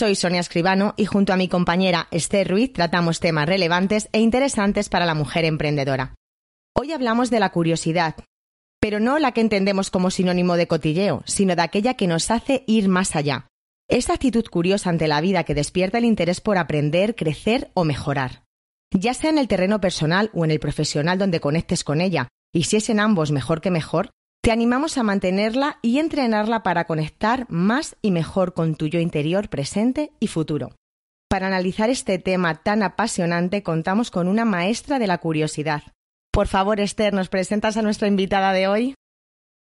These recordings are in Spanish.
Soy Sonia Escribano y junto a mi compañera Esther Ruiz tratamos temas relevantes e interesantes para la mujer emprendedora. Hoy hablamos de la curiosidad, pero no la que entendemos como sinónimo de cotilleo, sino de aquella que nos hace ir más allá. Esa actitud curiosa ante la vida que despierta el interés por aprender, crecer o mejorar. Ya sea en el terreno personal o en el profesional donde conectes con ella, y si es en ambos mejor que mejor, te animamos a mantenerla y entrenarla para conectar más y mejor con tu yo interior presente y futuro. Para analizar este tema tan apasionante contamos con una maestra de la curiosidad. Por favor, Esther, ¿nos presentas a nuestra invitada de hoy?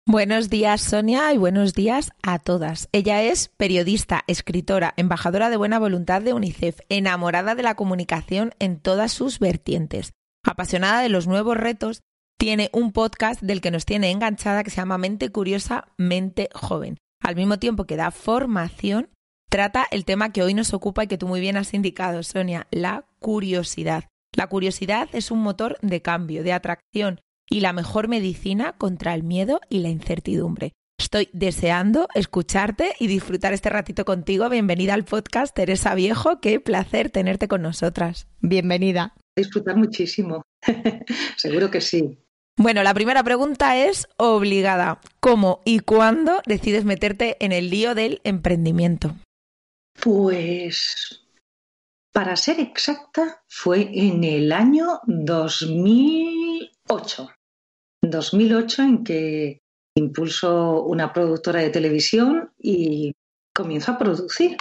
Buenos días, Sonia, y buenos días a todas. Ella es periodista, escritora, embajadora de buena voluntad de UNICEF, enamorada de la comunicación en todas sus vertientes, apasionada de los nuevos retos tiene un podcast del que nos tiene enganchada que se llama Mente Curiosa, Mente Joven. Al mismo tiempo que da formación, trata el tema que hoy nos ocupa y que tú muy bien has indicado, Sonia, la curiosidad. La curiosidad es un motor de cambio, de atracción y la mejor medicina contra el miedo y la incertidumbre. Estoy deseando escucharte y disfrutar este ratito contigo. Bienvenida al podcast, Teresa Viejo. Qué placer tenerte con nosotras. Bienvenida. Disfrutar muchísimo. Seguro que sí. Bueno, la primera pregunta es obligada. ¿Cómo y cuándo decides meterte en el lío del emprendimiento? Pues, para ser exacta, fue en el año 2008. 2008 en que impulso una productora de televisión y comienzo a producir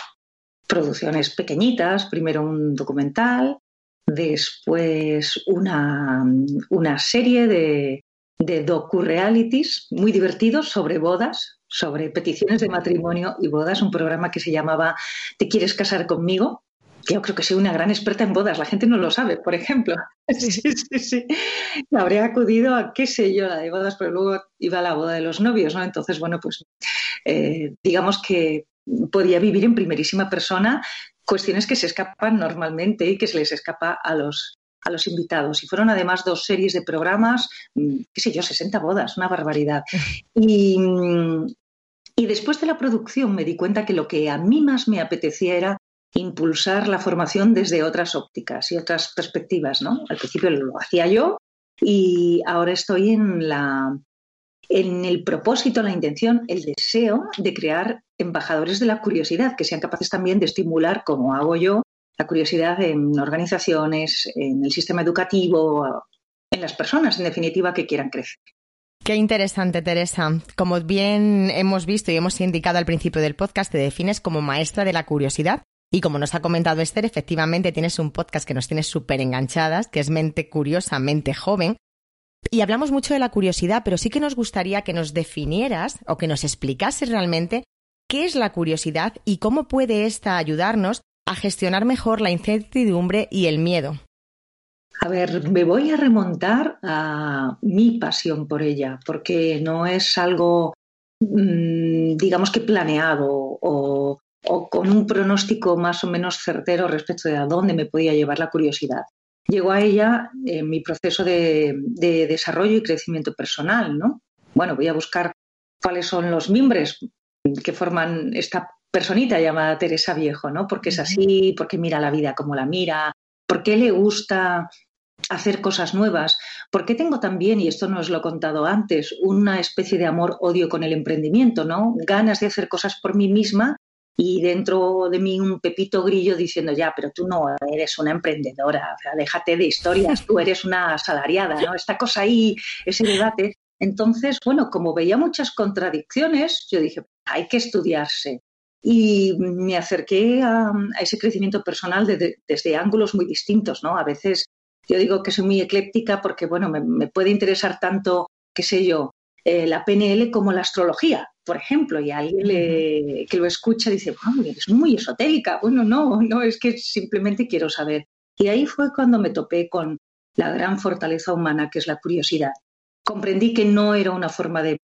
producciones pequeñitas, primero un documental, después una, una serie de, de docu-realities muy divertidos sobre bodas, sobre peticiones de matrimonio y bodas, un programa que se llamaba ¿Te quieres casar conmigo? Yo creo que soy una gran experta en bodas, la gente no lo sabe, por ejemplo. Sí, sí, sí. Habría acudido a, qué sé yo, la de bodas, pero luego iba a la boda de los novios, ¿no? Entonces, bueno, pues eh, digamos que podía vivir en primerísima persona cuestiones que se escapan normalmente y que se les escapa a los, a los invitados. Y fueron además dos series de programas, mm, qué sé yo, 60 bodas, una barbaridad. Y, y después de la producción me di cuenta que lo que a mí más me apetecía era impulsar la formación desde otras ópticas y otras perspectivas, ¿no? Al principio lo hacía yo y ahora estoy en la en el propósito, la intención, el deseo de crear embajadores de la curiosidad, que sean capaces también de estimular, como hago yo, la curiosidad en organizaciones, en el sistema educativo, en las personas, en definitiva, que quieran crecer. Qué interesante, Teresa. Como bien hemos visto y hemos indicado al principio del podcast, te defines como maestra de la curiosidad. Y como nos ha comentado Esther, efectivamente tienes un podcast que nos tiene súper enganchadas, que es Mente Curiosa, Mente Joven, y hablamos mucho de la curiosidad, pero sí que nos gustaría que nos definieras o que nos explicases realmente qué es la curiosidad y cómo puede ésta ayudarnos a gestionar mejor la incertidumbre y el miedo. A ver, me voy a remontar a mi pasión por ella, porque no es algo, mm, digamos que planeado o, o, con un pronóstico más o menos certero respecto de a dónde me podía llevar la curiosidad llegó a ella en mi proceso de, desarrollo y crecimiento personal, ¿no? Bueno, voy a buscar cuáles son los miembros que forman esta personita llamada Teresa Viejo, ¿no? Porque es así, porque mira la vida como la mira, porque le gusta hacer cosas nuevas, porque tengo también, y esto no os lo he contado antes, una especie de amor-odio con el emprendimiento, ¿no? Ganas de hacer cosas por mí misma y dentro de mí un pepito grillo diciendo, ya, pero tú no eres una emprendedora, o sea, déjate de historias, tú eres una asalariada, ¿no? Esta cosa ahí, ese debate. Entonces, bueno, como veía muchas contradicciones, yo dije, hay que estudiarse. Y me acerqué a, ese crecimiento personal desde ángulos muy distintos, ¿no? A veces yo digo que soy muy ecléptica porque, bueno, me, puede interesar tanto, qué sé yo, eh, la PNL como la astrología, por ejemplo, y alguien que lo escucha dice, wow, eres muy esotérica. Bueno, no, no, es que simplemente quiero saber. Y ahí fue cuando me topé con la gran fortaleza humana que es la curiosidad. Comprendí que no era una forma de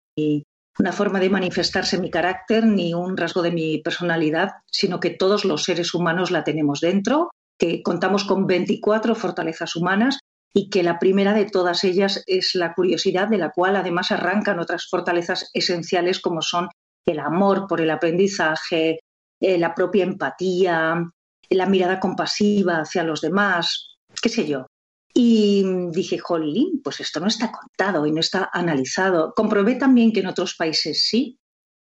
una forma de manifestarse mi carácter ni un rasgo de mi personalidad, sino que todos los seres humanos la tenemos dentro, que contamos con 24 fortalezas humanas y que la primera de todas ellas es la curiosidad, de la cual además arrancan otras fortalezas esenciales como son el amor por el aprendizaje, eh, la propia empatía, la mirada compasiva hacia los demás, qué sé yo. Y dije, jolín, pues esto no está contado y no está analizado. Comprobé también que en otros países sí,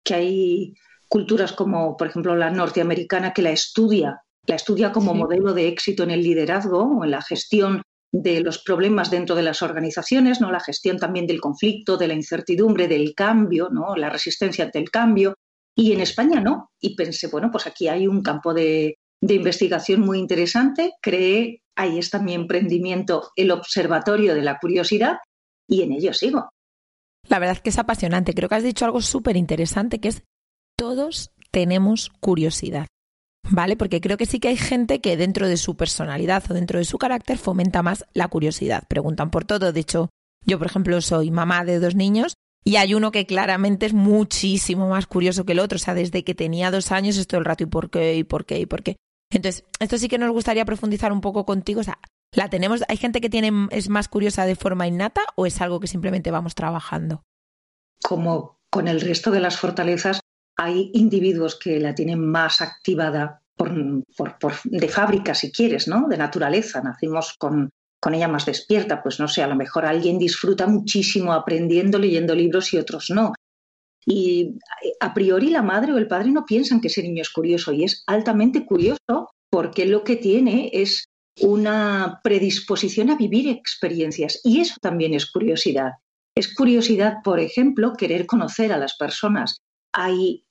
que hay culturas como, por ejemplo, la norteamericana que la estudia, la estudia como modelo de éxito en el liderazgo o en la gestión de los problemas dentro de las organizaciones, ¿no? La gestión también del conflicto, de la incertidumbre, del cambio, ¿no? La resistencia ante el cambio. Y en España no. Y pensé, bueno, pues aquí hay un campo de, de investigación muy interesante. Creé, ahí está mi emprendimiento, el Observatorio de la Curiosidad, y en ello sigo. La verdad es que es apasionante. Creo que has dicho algo súper interesante, que es todos tenemos curiosidad. ¿Vale? Porque creo que sí que hay gente que dentro de su personalidad o dentro de su carácter fomenta más la curiosidad. Preguntan por todo. De hecho, yo, por ejemplo, soy mamá de dos niños y hay uno que claramente es muchísimo más curioso que el otro. O sea, desde que tenía dos años es todo el rato, ¿y por qué? ¿Y por qué? ¿Y por qué? Entonces, esto sí que nos gustaría profundizar un poco contigo. O sea, ¿la tenemos? ¿Hay gente que tiene, es más curiosa de forma innata o es algo que simplemente vamos trabajando? Como con el resto de las fortalezas, hay individuos que la tienen más activada de fábrica, si quieres, ¿no? De naturaleza. Nacimos con, con ella más despierta. Pues no sé, a lo mejor alguien disfruta muchísimo aprendiendo, leyendo libros y otros no. Y a priori la madre o el padre no piensan que ese niño es curioso y es altamente curioso porque lo que tiene es una predisposición a vivir experiencias y eso también es curiosidad. Es curiosidad, por ejemplo, querer conocer a las personas. Hay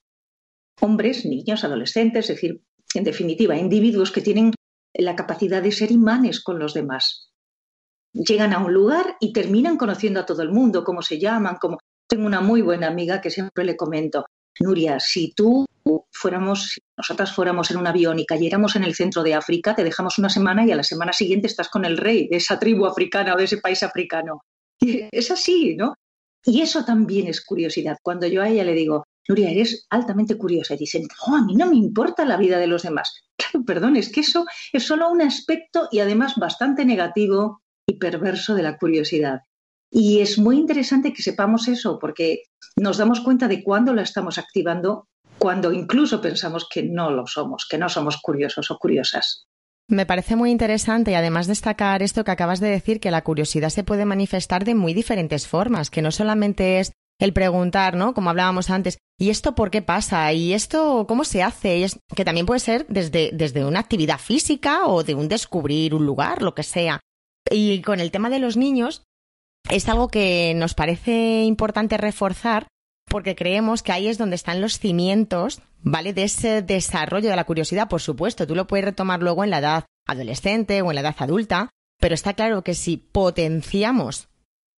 hombres, niños, adolescentes, es decir, en definitiva, individuos que tienen la capacidad de ser imanes con los demás. Llegan a un lugar y terminan conociendo a todo el mundo, cómo se llaman, cómo... Tengo una muy buena amiga que siempre le comento, Nuria, si tú fuéramos, si nosotras fuéramos en un avión y cayéramos en el centro de África, te dejamos una semana y a la semana siguiente estás con el rey de esa tribu africana o de ese país africano. Y es así, ¿no? Y eso también es curiosidad. Cuando yo a ella le digo, Nuria, eres altamente curiosa. Y dicen, no, a mí no me importa la vida de los demás. Claro, perdón, es que eso es solo un aspecto y además bastante negativo y perverso de la curiosidad. Y es muy interesante que sepamos eso porque nos damos cuenta de cuándo la estamos activando, cuando incluso pensamos que no lo somos, que no somos curiosos o curiosas. Me parece muy interesante y además destacar esto que acabas de decir, que la curiosidad se puede manifestar de muy diferentes formas, que no solamente es el preguntar, ¿no? Como hablábamos antes, ¿y esto por qué pasa? ¿Y esto cómo se hace? Y es, que también puede ser desde, desde una actividad física o de un descubrir un lugar, lo que sea. Y con el tema de los niños, es algo que nos parece importante reforzar porque creemos que ahí es donde están los cimientos, ¿vale? De ese desarrollo de la curiosidad, por supuesto. Tú lo puedes retomar luego en la edad adolescente o en la edad adulta, pero está claro que si potenciamos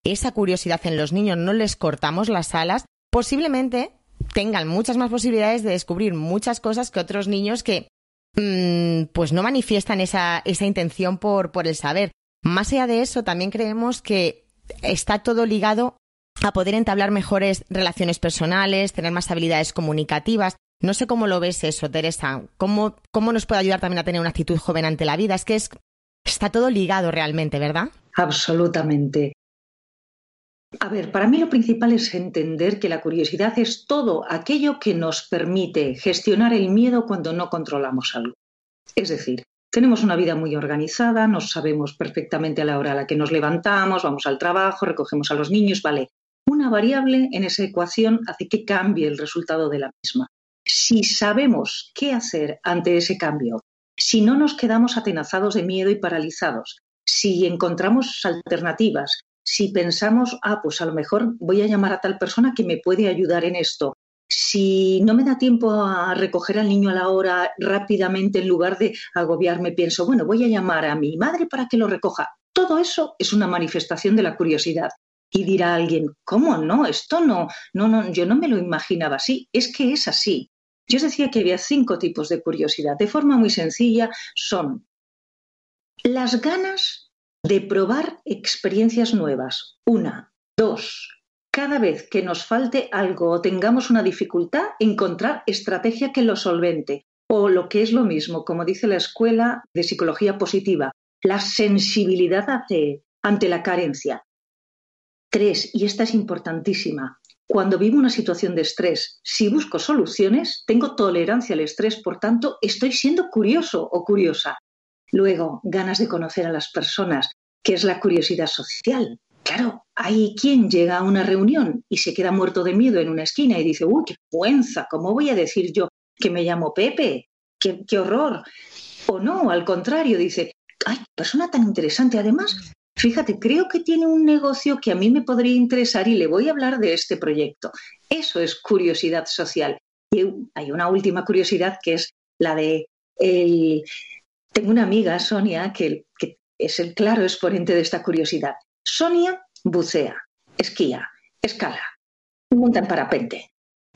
esa curiosidad en los niños, no les cortamos las alas, posiblemente tengan muchas más posibilidades de descubrir muchas cosas que otros niños que mm, pues no manifiestan esa, esa intención por, por el saber. Más allá de eso, también creemos que está todo ligado a poder entablar mejores relaciones personales, tener más habilidades comunicativas. No sé cómo lo ves eso, Teresa. ¿Cómo, cómo nos puede ayudar también a tener una actitud joven ante la vida? Es que es, está todo ligado realmente, ¿verdad? Absolutamente. A ver, para mí lo principal es entender que la curiosidad es todo aquello que nos permite gestionar el miedo cuando no controlamos algo. Es decir, Tenemos una vida muy organizada, nos sabemos perfectamente a la hora a la que nos levantamos, vamos al trabajo, recogemos a los niños, vale. Una variable en esa ecuación hace que cambie el resultado de la misma. Si sabemos qué hacer ante ese cambio, si no nos quedamos atenazados de miedo y paralizados, si encontramos alternativas, si pensamos, ah, pues a lo mejor voy a llamar a tal persona que me puede ayudar en esto, si no me da tiempo a recoger al niño a la hora rápidamente, en lugar de agobiarme, pienso, bueno, voy a llamar a mi madre para que lo recoja. Todo eso es una manifestación de la curiosidad. Y dirá alguien, ¿cómo no? Esto no, no, no, yo no me lo imaginaba así. Es que es así. Yo decía que había cinco tipos de curiosidad. De forma muy sencilla, son las ganas de probar experiencias nuevas. Una, dos, cada vez que nos falte algo o tengamos una dificultad, encontrar estrategia que lo solvente. O lo que es lo mismo, como dice la Escuela de Psicología Positiva, la sensibilidad ante la carencia. Tres, y esta es importantísima, cuando vivo una situación de estrés, si busco soluciones, tengo tolerancia al estrés, por tanto, estoy siendo curioso o curiosa. Luego, ganas de conocer a las personas, que es la curiosidad social. Claro, hay quien llega a una reunión y se queda muerto de miedo en una esquina y dice, uy, qué vergüenza, ¿cómo voy a decir yo que me llamo Pepe? Qué, horror. O no, al contrario, dice, ay, persona tan interesante. Además, fíjate, creo que tiene un negocio que a mí me podría interesar y le voy a hablar de este proyecto. Eso es curiosidad social. Y hay una última curiosidad que es la de el... Tengo una amiga, Sonia, que, que es el claro exponente de esta curiosidad. Sonia bucea, esquía, escala, monta en parapente.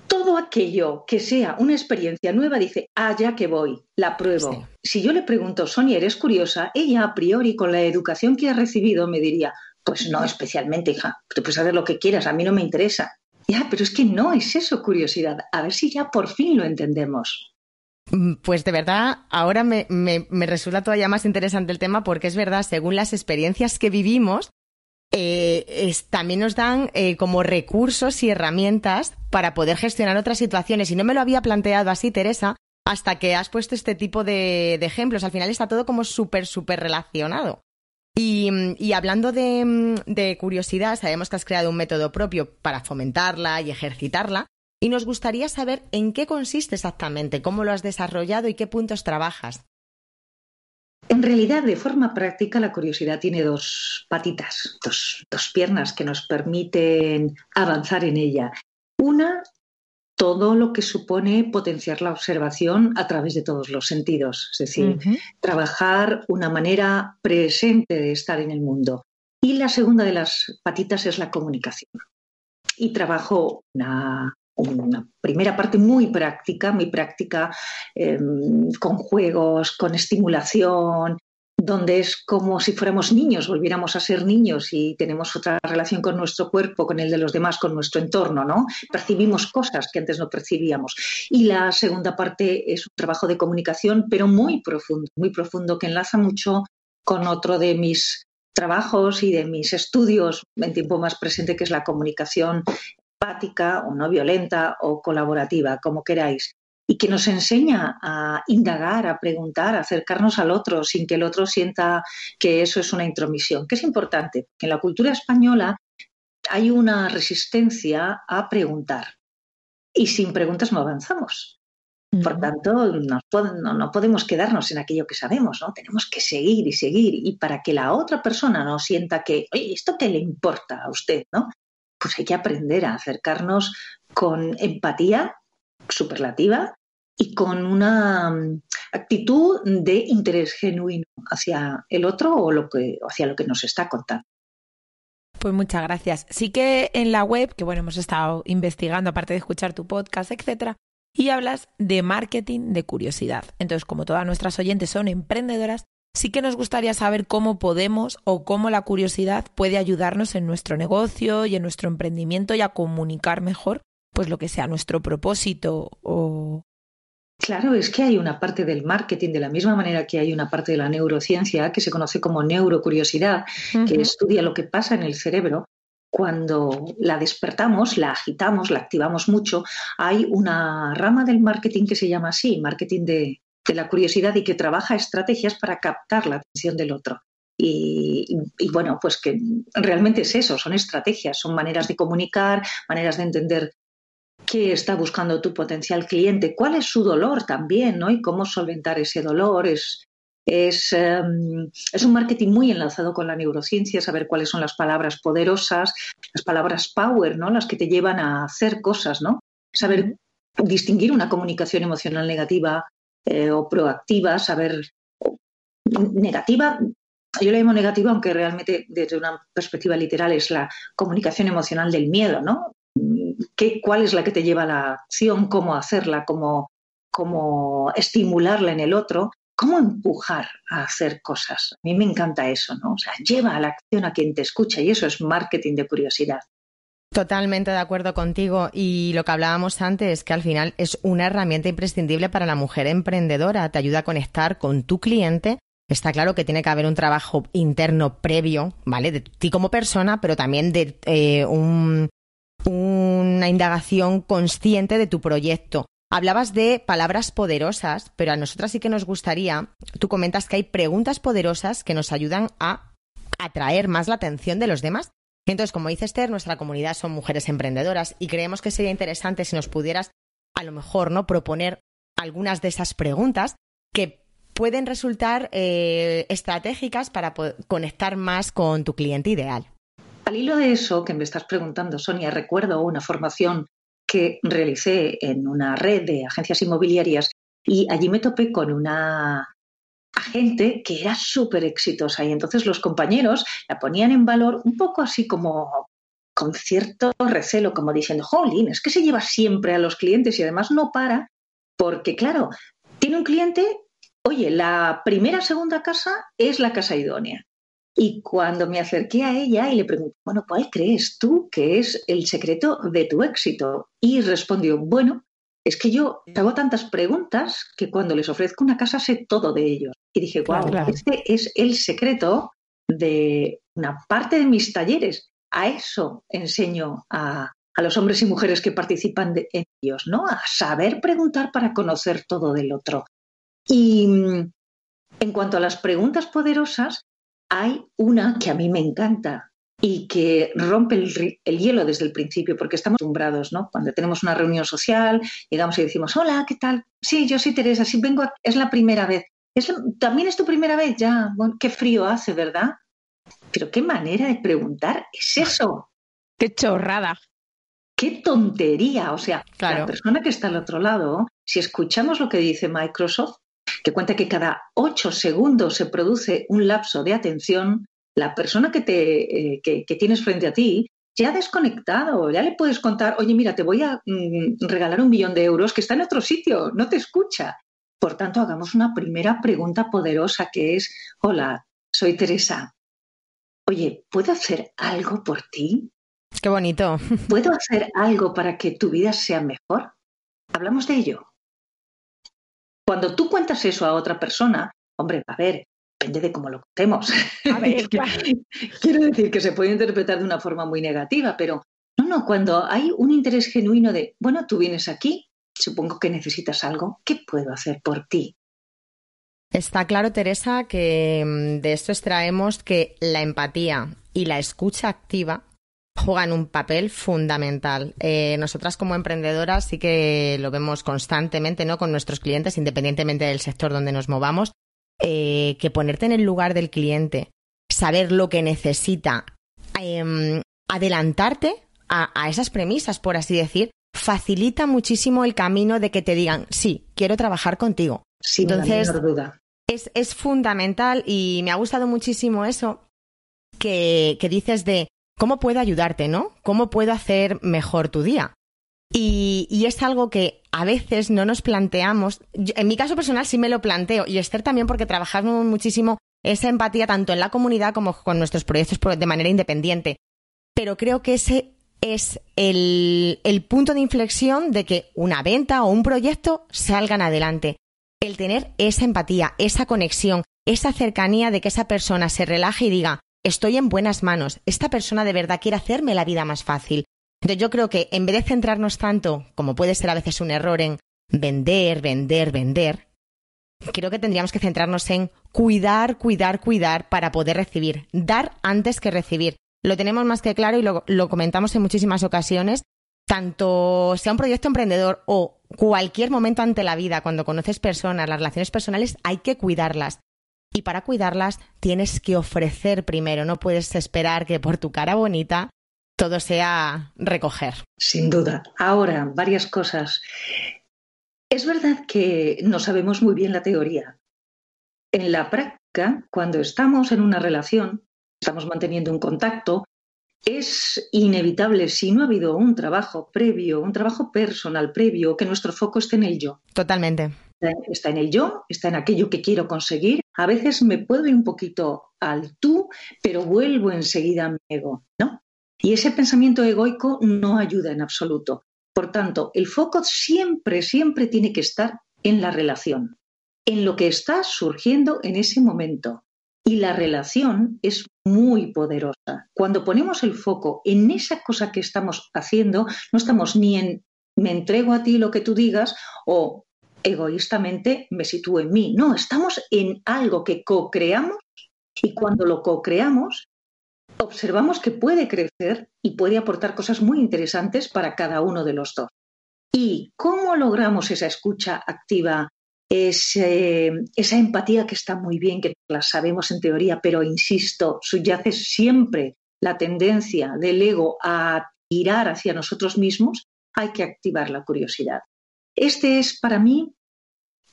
Todo aquello que sea una experiencia nueva dice, allá ah, que voy, la pruebo. Si yo le pregunto, Sonia, ¿eres curiosa? Ella a priori, con la educación que ha recibido, me diría, pues no especialmente, hija, tú puedes saber lo que quieras, a mí no me interesa. Ya, pero es que no es eso curiosidad. A ver si ya por fin lo entendemos. Mm, pues de verdad, ahora me, resulta todavía más interesante el tema porque es verdad, según las experiencias que vivimos, eh, también nos dan eh, como recursos y herramientas para poder gestionar otras situaciones. Y no me lo había planteado así, Teresa, hasta que has puesto este tipo de, ejemplos. Al final está todo como súper, súper relacionado. Y, hablando de, de, curiosidad, sabemos que has creado un método propio para fomentarla y ejercitarla. Y nos gustaría saber en qué consiste exactamente, cómo lo has desarrollado y qué puntos trabajas. En realidad, de forma práctica, la curiosidad tiene dos patitas, dos, piernas que nos permiten avanzar en ella. Una, todo lo que supone potenciar la observación a través de todos los sentidos, es decir, trabajar una manera presente de estar en el mundo. Y la segunda de las patitas es la comunicación. Y trabajo una una primera parte muy práctica, muy práctica, em, con juegos, con estimulación, donde es como si fuéramos niños, volviéramos a ser niños y tenemos otra relación con nuestro cuerpo, con el de los demás, con nuestro entorno, ¿no? Percibimos cosas que antes no percibíamos. Y la segunda parte es un trabajo de comunicación, pero muy profundo, muy profundo, que enlaza mucho con otro de mis trabajos y de mis estudios en tiempo más presente, que es la comunicación empática o no violenta o colaborativa, como queráis, y que nos enseña a indagar, a preguntar, a acercarnos al otro sin que el otro sienta que eso es una intromisión, que es importante, que en la cultura española hay una resistencia a preguntar y sin preguntas no avanzamos. Por tanto, no, no, podemos quedarnos en aquello que sabemos, ¿no? Tenemos que seguir y seguir. Y para que la otra persona no sienta que, oye, ¿esto qué le importa a usted? ¿no? Pues hay que aprender a acercarnos con empatía superlativa y con una mm, actitud de interés genuino hacia el otro o hacia lo que nos está contando. Pues muchas gracias. Sí que en la web, que bueno, hemos estado investigando, aparte de escuchar tu podcast, etcétera, y hablas de marketing de curiosidad. Entonces, como todas nuestras oyentes son emprendedoras, sí que nos gustaría saber cómo podemos o cómo la curiosidad puede ayudarnos en nuestro negocio y en nuestro emprendimiento y a comunicar mejor pues lo que sea nuestro propósito o Claro, es que hay una parte del marketing, de la misma manera que hay una parte de la neurociencia que se conoce como neurocuriosidad, que estudia lo que pasa en el cerebro. Cuando la despertamos, la agitamos, la activamos mucho, hay una rama del marketing que se llama así, marketing de, de la curiosidad y que trabaja estrategias para captar la atención del otro. Y, bueno, pues que realmente es eso, son estrategias, son maneras de comunicar, maneras de entender qué está buscando tu potencial cliente, cuál es su dolor también, ¿no? Y cómo solventar ese dolor. Es, es, em, es un marketing muy enlazado con la neurociencia, saber cuáles son las palabras poderosas, las palabras power, ¿no? Las que te llevan a hacer cosas, ¿no? Saber distinguir una comunicación emocional negativa eh, o proactiva, saber negativa yo le llamo negativa, aunque realmente desde una perspectiva literal es la comunicación emocional del miedo, ¿no? ¿Qué, ¿Cuál es la que te lleva a la acción? ¿Cómo hacerla? ¿Cómo, ¿Cómo estimularla en el otro? ¿Cómo empujar a hacer cosas? A mí me encanta eso, ¿no? O sea, lleva a la acción a quien te escucha y eso es marketing de curiosidad. Totalmente de acuerdo contigo y lo que hablábamos antes es que al final es una herramienta imprescindible para la mujer emprendedora, te ayuda a conectar con tu cliente Está claro que tiene que haber un trabajo interno previo, ¿vale? De ti como persona, pero también de eh, una indagación consciente de tu proyecto. Hablabas de palabras poderosas, pero a nosotras sí que nos gustaría, tú comentas que hay preguntas poderosas que nos ayudan a atraer más la atención de los demás. Entonces, como dice Esther, nuestra comunidad son mujeres emprendedoras y creemos que sería interesante si nos pudieras, a lo mejor, ¿no? proponer algunas de esas preguntas que pueden resultar eh, estratégicas para conectar más con tu cliente ideal. Al hilo de eso que me estás preguntando, Sonia, recuerdo una formación que realicé en una red de agencias inmobiliarias y allí me topé con una agente que era súper exitosa y entonces los compañeros la ponían en valor un poco así como con cierto recelo, como diciendo, jolín, es que se lleva siempre a los clientes y además no para, porque claro, tiene un cliente oye, la primera segunda casa es la casa idónea. Y cuando me acerqué a ella y le pregunté, bueno, ¿cuál crees tú que es el secreto de tu éxito? Y respondió, bueno, es que yo hago tantas preguntas que cuando les ofrezco una casa sé todo de ellos. Y dije, wow, este es el secreto de una parte de mis talleres. A eso enseño a, los hombres y mujeres que participan en ellos, ¿no? A saber preguntar para conocer todo del otro. Y mm, en cuanto a las preguntas poderosas, hay una que a mí me encanta y que rompe el, hielo desde el principio, porque estamos acostumbrados, ¿no? Cuando tenemos una reunión social, llegamos y decimos, hola, ¿qué tal? Sí, yo soy Teresa, sí vengo, es la primera vez. ¿También es tu primera vez? Ya, bueno, qué frío hace, ¿verdad? Pero qué manera de preguntar es eso. Qué chorrada. Qué tontería. O sea, la persona que está al otro lado, si escuchamos lo que dice Microsoft, que cuenta que cada ocho segundos se produce un lapso de atención, la persona que, te, eh, que, tienes frente a ti ya ha desconectado, ya le puedes contar, oye, mira, te voy a mm, regalar un millón de euros que está en otro sitio, no te escucha. Por tanto, hagamos una primera pregunta poderosa que es, hola, soy Teresa. Oye, ¿puedo hacer algo por ti? Qué bonito. ¿Puedo hacer algo para que tu vida sea mejor? Hablamos de ello. Cuando tú cuentas eso a otra persona, hombre, a ver, depende de cómo lo contemos. A ver, Quiero decir que se puede interpretar de una forma muy negativa, pero no, no, cuando hay un interés genuino de, bueno, tú vienes aquí, supongo que necesitas algo, ¿qué puedo hacer por ti? Está claro, Teresa, que mm, de esto extraemos que la empatía y la escucha activa juegan un papel fundamental. Eh, nosotras como emprendedoras sí que lo vemos constantemente ¿no? con nuestros clientes, independientemente del sector donde nos movamos, eh, que ponerte en el lugar del cliente, saber lo que necesita, em, adelantarte a, esas premisas, por así decir, facilita muchísimo el camino de que te digan, sí, quiero trabajar contigo. Sin Entonces, duda. Es, es fundamental y me ha gustado muchísimo eso que, que dices de ¿Cómo puedo ayudarte, no? ¿Cómo puedo hacer mejor tu día? Y, es algo que a veces no nos planteamos. en mi caso personal sí me lo planteo, y Esther también porque trabajamos muchísimo esa empatía tanto en la comunidad como con nuestros proyectos de manera independiente. Pero creo que ese es el, punto de inflexión de que una venta o un proyecto salgan adelante. El tener esa empatía, esa conexión, esa cercanía de que esa persona se relaje y diga, estoy en buenas manos, esta persona de verdad quiere hacerme la vida más fácil. Entonces yo creo que en vez de centrarnos tanto, como puede ser a veces un error, en vender, vender, vender, creo que tendríamos que centrarnos en cuidar, cuidar, cuidar para poder recibir, dar antes que recibir. Lo tenemos más que claro y lo, comentamos en muchísimas ocasiones, tanto sea un proyecto emprendedor o cualquier momento ante la vida, cuando conoces personas, las relaciones personales, hay que cuidarlas. Y para cuidarlas tienes que ofrecer primero, no puedes esperar que por tu cara bonita todo sea recoger. Sin duda. Ahora, varias cosas. Es verdad que no sabemos muy bien la teoría. En la práctica, cuando estamos en una relación, estamos manteniendo un contacto, es inevitable, si no ha habido un trabajo previo, un trabajo personal previo, que nuestro foco esté en el yo. Totalmente. Está en el yo, está en aquello que quiero conseguir. A veces me puedo ir un poquito al tú, pero vuelvo enseguida a mi ego, ¿no? Y ese pensamiento egoico no ayuda en absoluto. Por tanto, el foco siempre, siempre tiene que estar en la relación, en lo que está surgiendo en ese momento. Y la relación es muy poderosa. Cuando ponemos el foco en esa cosa que estamos haciendo, no estamos ni en me entrego a ti lo que tú digas o egoístamente me sitúo en mí. No, estamos en algo que co-creamos y cuando lo co-creamos, observamos que puede crecer y puede aportar cosas muy interesantes para cada uno de los dos. ¿Y cómo logramos esa escucha activa esa empatía que está muy bien, que la sabemos en teoría, pero insisto, subyace siempre la tendencia del ego a tirar hacia nosotros mismos, hay que activar la curiosidad. Este es para mí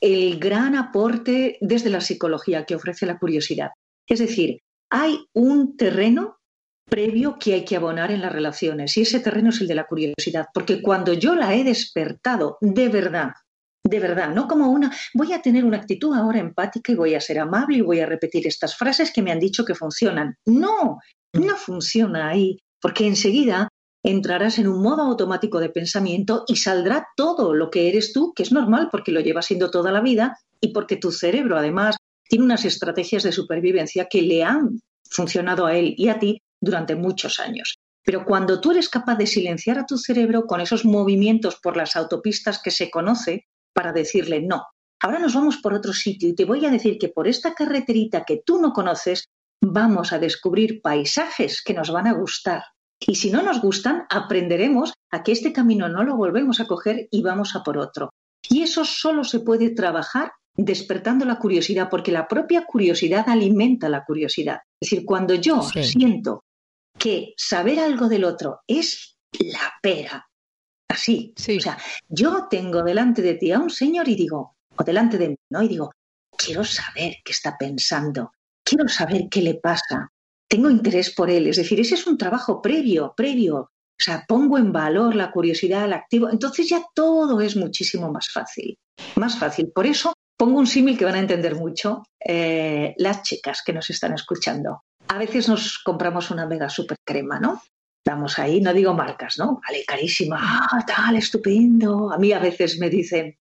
el gran aporte desde la psicología que ofrece la curiosidad. Es decir, hay un terreno previo que hay que abonar en las relaciones y ese terreno es el de la curiosidad, porque cuando yo la he despertado de verdad de verdad, no como una, voy a tener una actitud ahora empática y voy a ser amable y voy a repetir estas frases que me han dicho que funcionan. No, no funciona ahí, porque enseguida entrarás en un modo automático de pensamiento y saldrá todo lo que eres tú, que es normal porque lo llevas siendo toda la vida y porque tu cerebro además tiene unas estrategias de supervivencia que le han funcionado a él y a ti durante muchos años. Pero cuando tú eres capaz de silenciar a tu cerebro con esos movimientos por las autopistas que se conoce, para decirle no. Ahora nos vamos por otro sitio y te voy a decir que por esta carreterita que tú no conoces vamos a descubrir paisajes que nos van a gustar. Y si no nos gustan, aprenderemos a que este camino no lo volvemos a coger y vamos a por otro. Y eso solo se puede trabajar despertando la curiosidad, porque la propia curiosidad alimenta la curiosidad. Es decir, cuando yo siento que saber algo del otro es la pera, Así. O sea, yo tengo delante de ti a un señor y digo, o delante de mí, ¿no? Y digo, quiero saber qué está pensando, quiero saber qué le pasa, tengo interés por él. Es decir, ese es un trabajo previo, previo. O sea, pongo en valor la curiosidad, el activo. Entonces ya todo es muchísimo más fácil. Más fácil. Por eso pongo un símil que van a entender mucho eh, las chicas que nos están escuchando. A veces nos compramos una mega super crema, ¿no? Estamos ahí, no digo marcas, ¿no? Vale, carísima, ah, tal, estupendo. A mí a veces me dicen,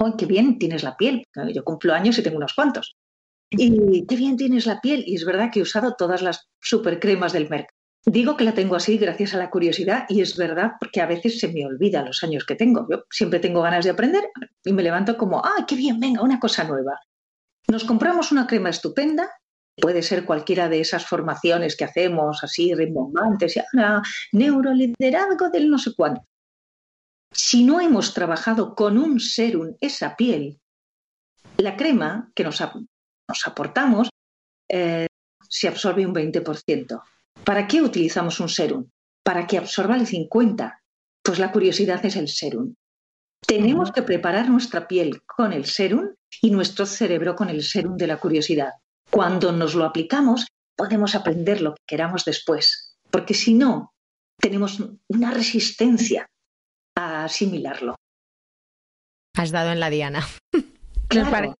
¡ay, qué bien tienes la piel! Yo cumplo años y tengo unos cuantos. Y qué bien tienes la piel. Y es verdad que he usado todas las super cremas del mercado. Digo que la tengo así gracias a la curiosidad y es verdad porque a veces se me olvida los años que tengo. Yo siempre tengo ganas de aprender y me levanto como, ¡ah, qué bien, venga, una cosa nueva! Nos compramos una crema estupenda Puede ser cualquiera de esas formaciones que hacemos así rimbombantes y ahora neuroliderazgo del no sé cuánto. Si no hemos trabajado con un serum esa piel, la crema que nos, aportamos eh, se absorbe un 20%. ¿Para qué utilizamos un serum? Para que absorba el 50%. Pues la curiosidad es el serum. Tenemos que preparar nuestra piel con el serum y nuestro cerebro con el serum de la curiosidad. Cuando nos lo aplicamos, podemos aprender lo que queramos después, porque si no, tenemos una resistencia a asimilarlo. Has dado en la diana. Claro.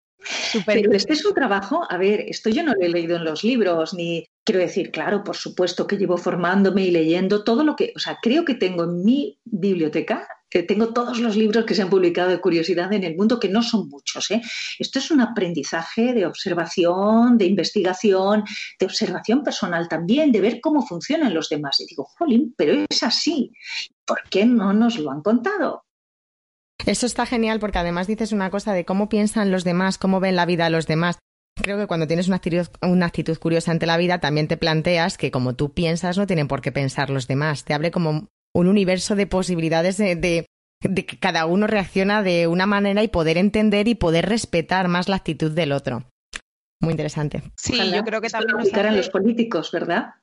Pero este es un trabajo, a ver, esto yo no lo he leído en los libros, ni quiero decir, claro, por supuesto que llevo formándome y leyendo todo lo que, o sea, creo que tengo en mi biblioteca tengo todos los libros que se han publicado de curiosidad en el mundo, que no son muchos. ¿eh? Esto es un aprendizaje de observación, de investigación, de observación personal también, de ver cómo funcionan los demás. Y digo, jolín, pero es así. ¿Por qué no nos lo han contado? Eso está genial porque además dices una cosa de cómo piensan los demás, cómo ven la vida los demás. Creo que cuando tienes una actitud, una actitud curiosa ante la vida, también te planteas que como tú piensas, no tienen por qué pensar los demás. Te abre como un universo de posibilidades de, de, que cada uno reacciona de una manera y poder entender y poder respetar más la actitud del otro. Muy interesante. Sí, yo creo que también nos hace... los políticos, ¿verdad?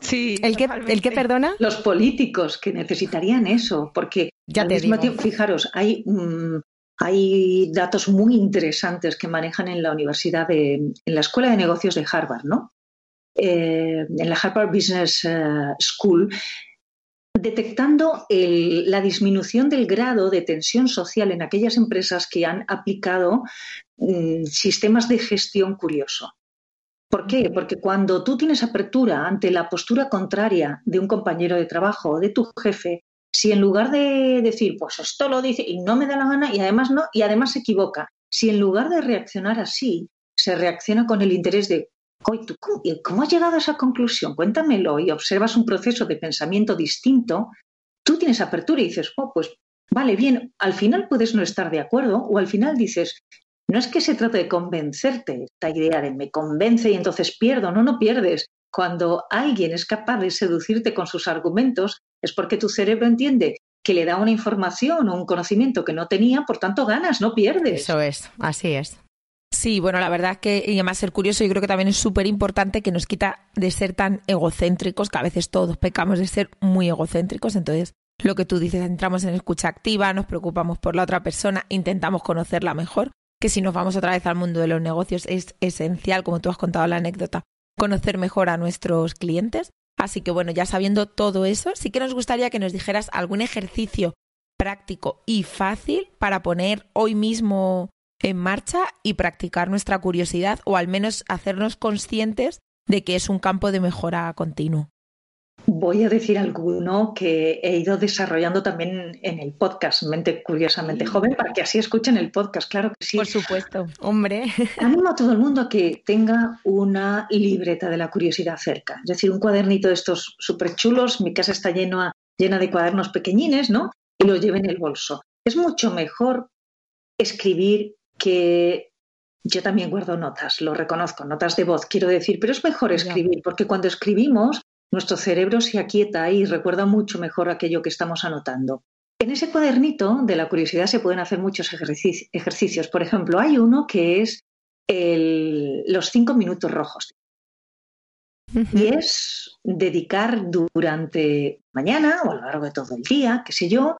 Sí. ¿El que, ¿El que perdona? Los políticos que necesitarían eso, porque ya te digo. fijaros, hay mm, hay datos muy interesantes que manejan en la universidad de, en la escuela de negocios de Harvard, ¿no? Eh, en la Harvard Business eh, School, detectando la disminución del grado de tensión social en aquellas empresas que han aplicado mm, sistemas de gestión curioso. ¿Por qué? Porque cuando tú tienes apertura ante la postura contraria de un compañero de trabajo o de tu jefe, si en lugar de decir, pues esto lo dice y no me da la gana y además no, y además se equivoca, si en lugar de reaccionar así, se reacciona con el interés de, ¿tú cómo, has llegado a esa conclusión? Cuéntamelo y observas un proceso de pensamiento distinto, tú tienes apertura y dices, oh, pues vale, bien, al final puedes no estar de acuerdo o al final dices, no es que se trate de convencerte, esta idea de me convence y entonces pierdo, no, no pierdes. Cuando alguien es capaz de seducirte con sus argumentos, es porque tu cerebro entiende que le da una información o un conocimiento que no tenía, por tanto ganas, no pierdes. Eso es, así es. Sí, bueno, la verdad es que, y además ser curioso, yo creo que también es súper importante que nos quita de ser tan egocéntricos, que a veces todos pecamos de ser muy egocéntricos. Entonces, lo que tú dices, entramos en escucha activa, nos preocupamos por la otra persona, intentamos conocerla mejor, que si nos vamos otra vez al mundo de los negocios es esencial, como tú has contado la anécdota, conocer mejor a nuestros clientes. Así que bueno, ya sabiendo todo eso, sí que nos gustaría que nos dijeras algún ejercicio práctico y fácil para poner hoy mismo en marcha y practicar nuestra curiosidad o al menos hacernos conscientes de que es un campo de mejora continuo. Voy a decir alguno que he ido desarrollando también en el podcast, Mente Curiosamente Joven, para que así escuchen el podcast, claro que sí. Por supuesto, hombre. Animo a todo el mundo a que tenga una libreta de la curiosidad cerca, es decir, un cuadernito de estos súper chulos, mi casa está llena, llena de cuadernos pequeñines, ¿no? Y lo lleve en el bolso. Es mucho mejor escribir que yo también guardo notas, lo reconozco, notas de voz, quiero decir, pero es mejor escribir, porque cuando escribimos nuestro cerebro se aquieta y recuerda mucho mejor aquello que estamos anotando. En ese cuadernito de la curiosidad se pueden hacer muchos ejercicios. Por ejemplo, hay uno que es los cinco minutos rojos. Y es dedicar durante mañana o a lo largo de todo el día, qué sé yo,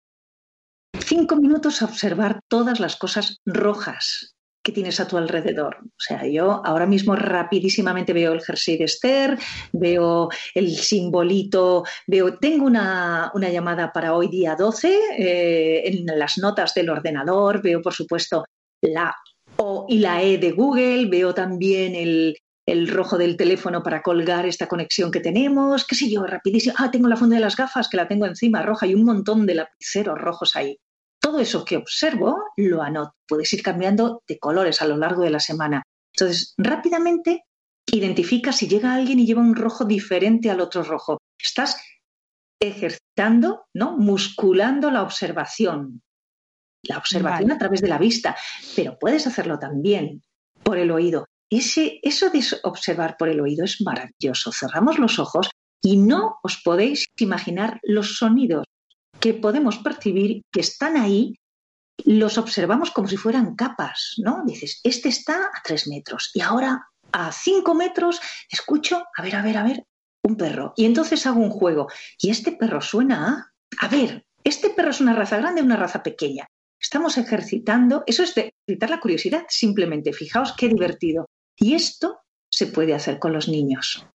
cinco minutos a observar todas las cosas rojas que tienes a tu alrededor. O sea, yo ahora mismo rapidísimamente veo el jersey de Esther, veo el simbolito, veo, tengo una, llamada para hoy día 12 eh, en las notas del ordenador, veo por supuesto la O y la E de Google, veo también el, el rojo del teléfono para colgar esta conexión que tenemos, qué sé yo, rapidísimo. Ah, tengo la funda de las gafas que la tengo encima roja y un montón de lapiceros rojos ahí todo eso que observo lo anoto. Puedes ir cambiando de colores a lo largo de la semana. Entonces, rápidamente identifica si llega alguien y lleva un rojo diferente al otro rojo. Estás ejercitando, ¿no? Musculando la observación. La observación a través de la vista, pero puedes hacerlo también por el oído. Ese, eso de observar por el oído es maravilloso. Cerramos los ojos y no os podéis imaginar los sonidos que podemos percibir que están ahí, los observamos como si fueran capas, ¿no? Dices, este está a tres metros y ahora a cinco metros escucho, a ver, a ver, a ver, un perro. Y entonces hago un juego. Y este perro suena a, a ver, este perro es una raza grande o una raza pequeña. Estamos ejercitando, eso es de ejercitar la curiosidad, simplemente. Fijaos qué divertido. Y esto se puede hacer con los niños.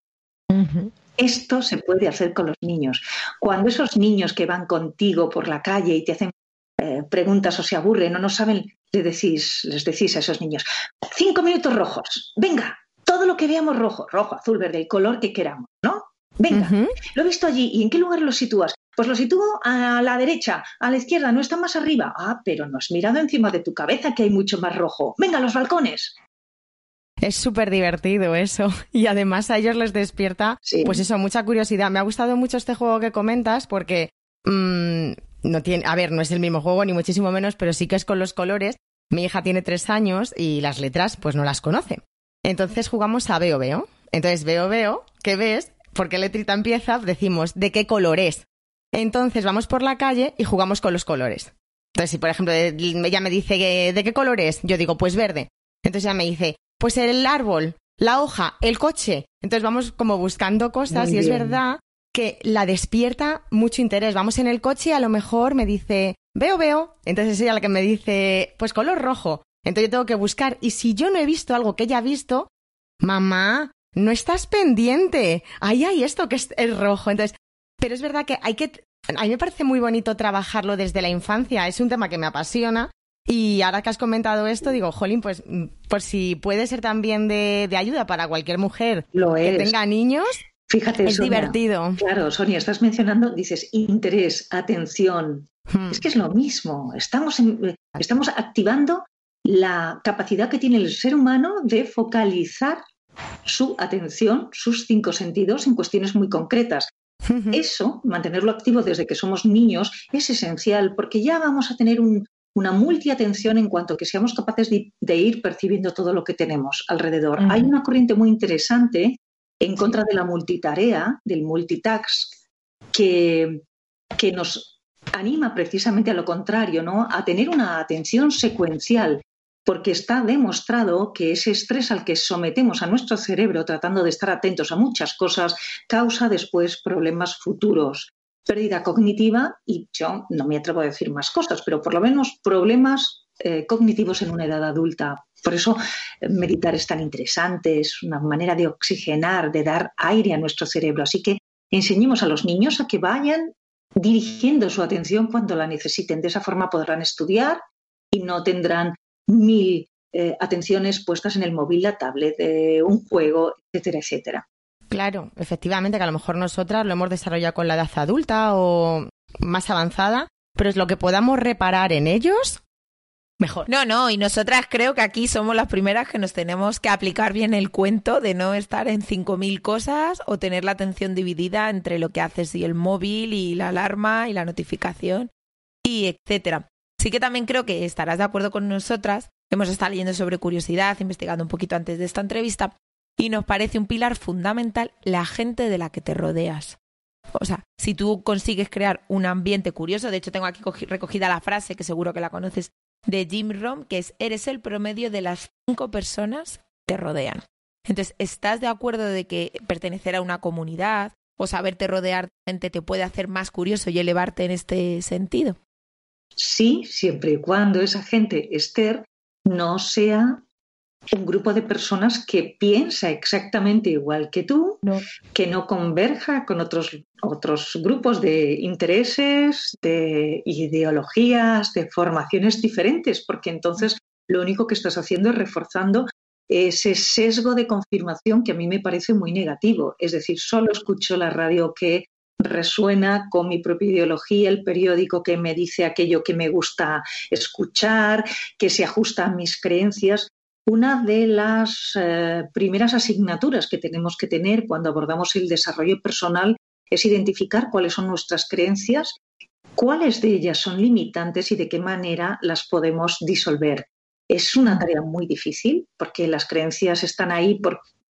Esto se puede hacer con los niños. Cuando esos niños que van contigo por la calle y te hacen eh, preguntas o se aburren o no saben, les decís, les decís a esos niños, cinco minutos rojos, venga, todo lo que veamos rojo, rojo, azul, verde, el color que queramos, ¿no? Venga, lo he visto allí. ¿Y en qué lugar lo sitúas? Pues lo sitúo a la derecha, a la izquierda, no está más arriba. Ah, pero no has mirado encima de tu cabeza que hay mucho más rojo. Venga, los balcones. Es súper divertido eso. Y además a ellos les despierta, pues eso, mucha curiosidad. Me ha gustado mucho este juego que comentas porque mm, no tiene, a ver, no es el mismo juego ni muchísimo menos, pero sí que es con los colores. Mi hija tiene tres años y las letras pues no las conoce. Entonces jugamos a veo veo. Entonces veo veo, ¿qué ves? Porque letrita empieza, decimos de qué color es. Entonces vamos por la calle y jugamos con los colores. Entonces si por ejemplo ella me dice de qué color es, yo digo pues verde. Entonces ella me dice pues el árbol, la hoja, el coche. Entonces vamos como buscando cosas y es verdad que la despierta mucho interés. Vamos en el coche y a lo mejor me dice, veo, veo. Entonces es ella la que me dice, pues color rojo. Entonces yo tengo que buscar. Y si yo no he visto algo que ella ha visto, mamá, no estás pendiente. Ahí hay esto que es el rojo. Entonces, pero es verdad que hay que. A mí me parece muy bonito trabajarlo desde la infancia. Es un tema que me apasiona. Y ahora que has comentado esto, digo, Jolín, pues por si puede ser también de, ayuda para cualquier mujer que tenga niños, Fíjate, es divertido. Claro, Sonia, estás mencionando, dices interés, atención. Hmm. Es que es lo mismo. Estamos, estamos activando la capacidad que tiene el ser humano de focalizar su atención, sus cinco sentidos en cuestiones muy concretas. Eso, mantenerlo activo desde que somos niños, es esencial porque ya vamos a tener una multiatención en cuanto que seamos capaces de, ir percibiendo todo lo que tenemos alrededor. Hay una corriente muy interesante en contra de la multitarea, del multitask, que, que nos anima precisamente a lo contrario, ¿no? a tener una atención secuencial, porque está demostrado que ese estrés al que sometemos a nuestro cerebro tratando de estar atentos a muchas cosas causa después problemas futuros, pérdida cognitiva y yo no me atrevo a decir más cosas, pero por lo menos problemas eh, cognitivos en una edad adulta. Por eso eh, meditar es tan interesante, es una manera de oxigenar, de dar aire a nuestro cerebro. Así que enseñemos a los niños a que vayan dirigiendo su atención cuando la necesiten. De esa forma podrán estudiar y no tendrán mil eh, atenciones puestas en el móvil, la tablet, un juego, etcétera, etcétera. Claro, efectivamente, que a lo mejor nosotras lo hemos desarrollado con la edad adulta o más avanzada, pero es lo que podamos reparar en ellos mejor. No, no, y nosotras creo que aquí somos las primeras que nos tenemos que aplicar bien el cuento de no estar en 5.000 cosas o tener la atención dividida entre lo que haces y el móvil y la alarma y la notificación y etcétera. Sí que también creo que estarás de acuerdo con nosotras. Hemos estado leyendo sobre curiosidad, investigando un poquito antes de esta entrevista y nos parece un pilar fundamental la gente de la que te rodeas. O sea, si tú consigues crear un ambiente curioso, de hecho tengo aquí recogida la frase que seguro que la conoces de Jim Rom, que es eres el promedio de las cinco personas que te rodean. Entonces, ¿estás de acuerdo de que pertenecer a una comunidad o saberte rodear de gente te puede hacer más curioso y elevarte en este sentido? Sí, siempre y cuando esa gente, Esther, no sea un grupo de personas que piensa exactamente igual que tú, que no converja con otros, otros grupos de intereses, de ideologías, de formaciones diferentes, porque entonces lo único que estás haciendo es reforzando ese sesgo de confirmación que a mí me parece muy negativo. Es decir, solo escucho la radio que resuena con mi propia ideología, el periódico que me dice aquello que me gusta escuchar, que se ajusta a mis creencias una de las eh, primeras asignaturas que tenemos que tener cuando abordamos el desarrollo personal es identificar cuáles son nuestras creencias, cuáles de ellas son limitantes y de qué manera las podemos disolver. Es una tarea muy difícil porque las creencias están ahí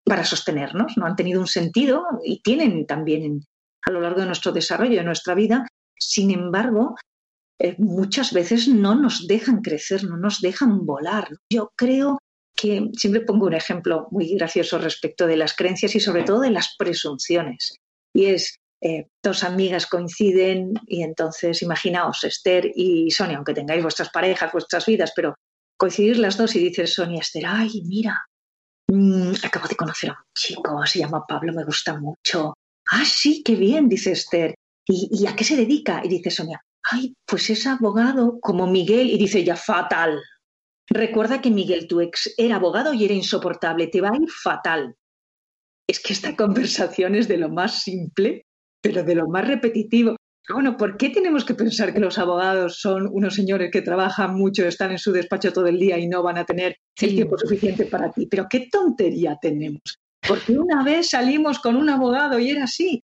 para sostenernos, no han tenido un sentido y tienen también a lo largo de nuestro desarrollo, de nuestra vida. Sin embargo, eh, muchas veces no nos dejan crecer, no nos dejan volar. Yo creo siempre pongo un ejemplo muy gracioso respecto de las creencias y sobre todo de las presunciones. Y es, eh, dos amigas coinciden y entonces imaginaos Esther y Sonia, aunque tengáis vuestras parejas, vuestras vidas, pero coincidir las dos y dices Sonia, Esther, ay, mira, mm, acabo de conocer a un chico, se llama Pablo, me gusta mucho. Ah, sí, qué bien, dice Esther. ¿Y, ¿Y a qué se dedica? Y dice Sonia, ay, pues es abogado como Miguel. Y dice ya, fatal, Recuerda que Miguel, tu ex, era abogado y era insoportable, te va a ir fatal. Es que esta conversación es de lo más simple, pero de lo más repetitivo. Bueno, ¿por qué tenemos que pensar que los abogados son unos señores que trabajan mucho, están en su despacho todo el día y no van a tener el tiempo suficiente para ti? Pero qué tontería tenemos. Porque una vez salimos con un abogado y era así.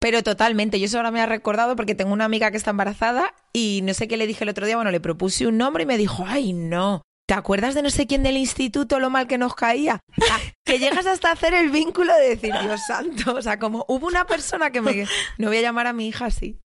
Pero totalmente, yo eso ahora me ha recordado porque tengo una amiga que está embarazada y no sé qué le dije el otro día, bueno, le propuse un nombre y me dijo, ay, no, ¿te acuerdas de no sé quién del instituto lo mal que nos caía? Ah, que llegas hasta hacer el vínculo de decir, Dios santo, o sea, como hubo una persona que me... No voy a llamar a mi hija así.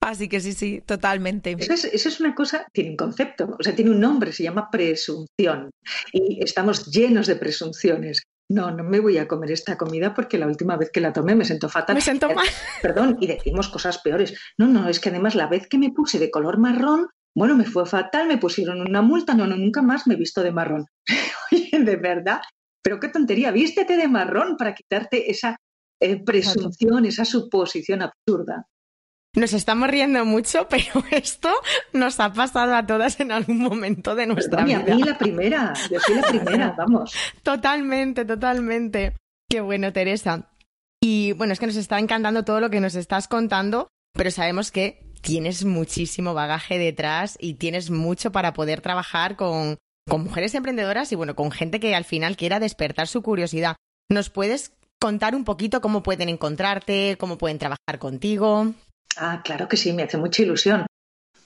Así que sí, sí, totalmente. Eso es, eso es, una cosa, tiene un concepto, o sea, tiene un nombre, se llama presunción. Y estamos llenos de presunciones no, no me voy a comer esta comida porque la última vez que la tomé me sentó fatal. Me sentó mal. Perdón, y decimos cosas peores. No, no, es que además la vez que me puse de color marrón, bueno, me fue fatal, me pusieron una multa, no, no, nunca más me he visto de marrón. Oye, de verdad, pero qué tontería, vístete de marrón para quitarte esa eh, presunción, esa suposición absurda. Nos estamos riendo mucho, pero esto nos ha pasado a todas en algún momento de nuestra vida. A mí la primera, yo soy la primera, vamos. Totalmente, totalmente. Qué bueno, Teresa. Y bueno, es que nos está encantando todo lo que nos estás contando, pero sabemos que tienes muchísimo bagaje detrás y tienes mucho para poder trabajar con, mujeres emprendedoras y bueno, con gente que al final quiera despertar su curiosidad. ¿Nos puedes contar un poquito cómo pueden encontrarte, cómo pueden trabajar contigo? Ah, claro que sí, me hace mucha ilusión.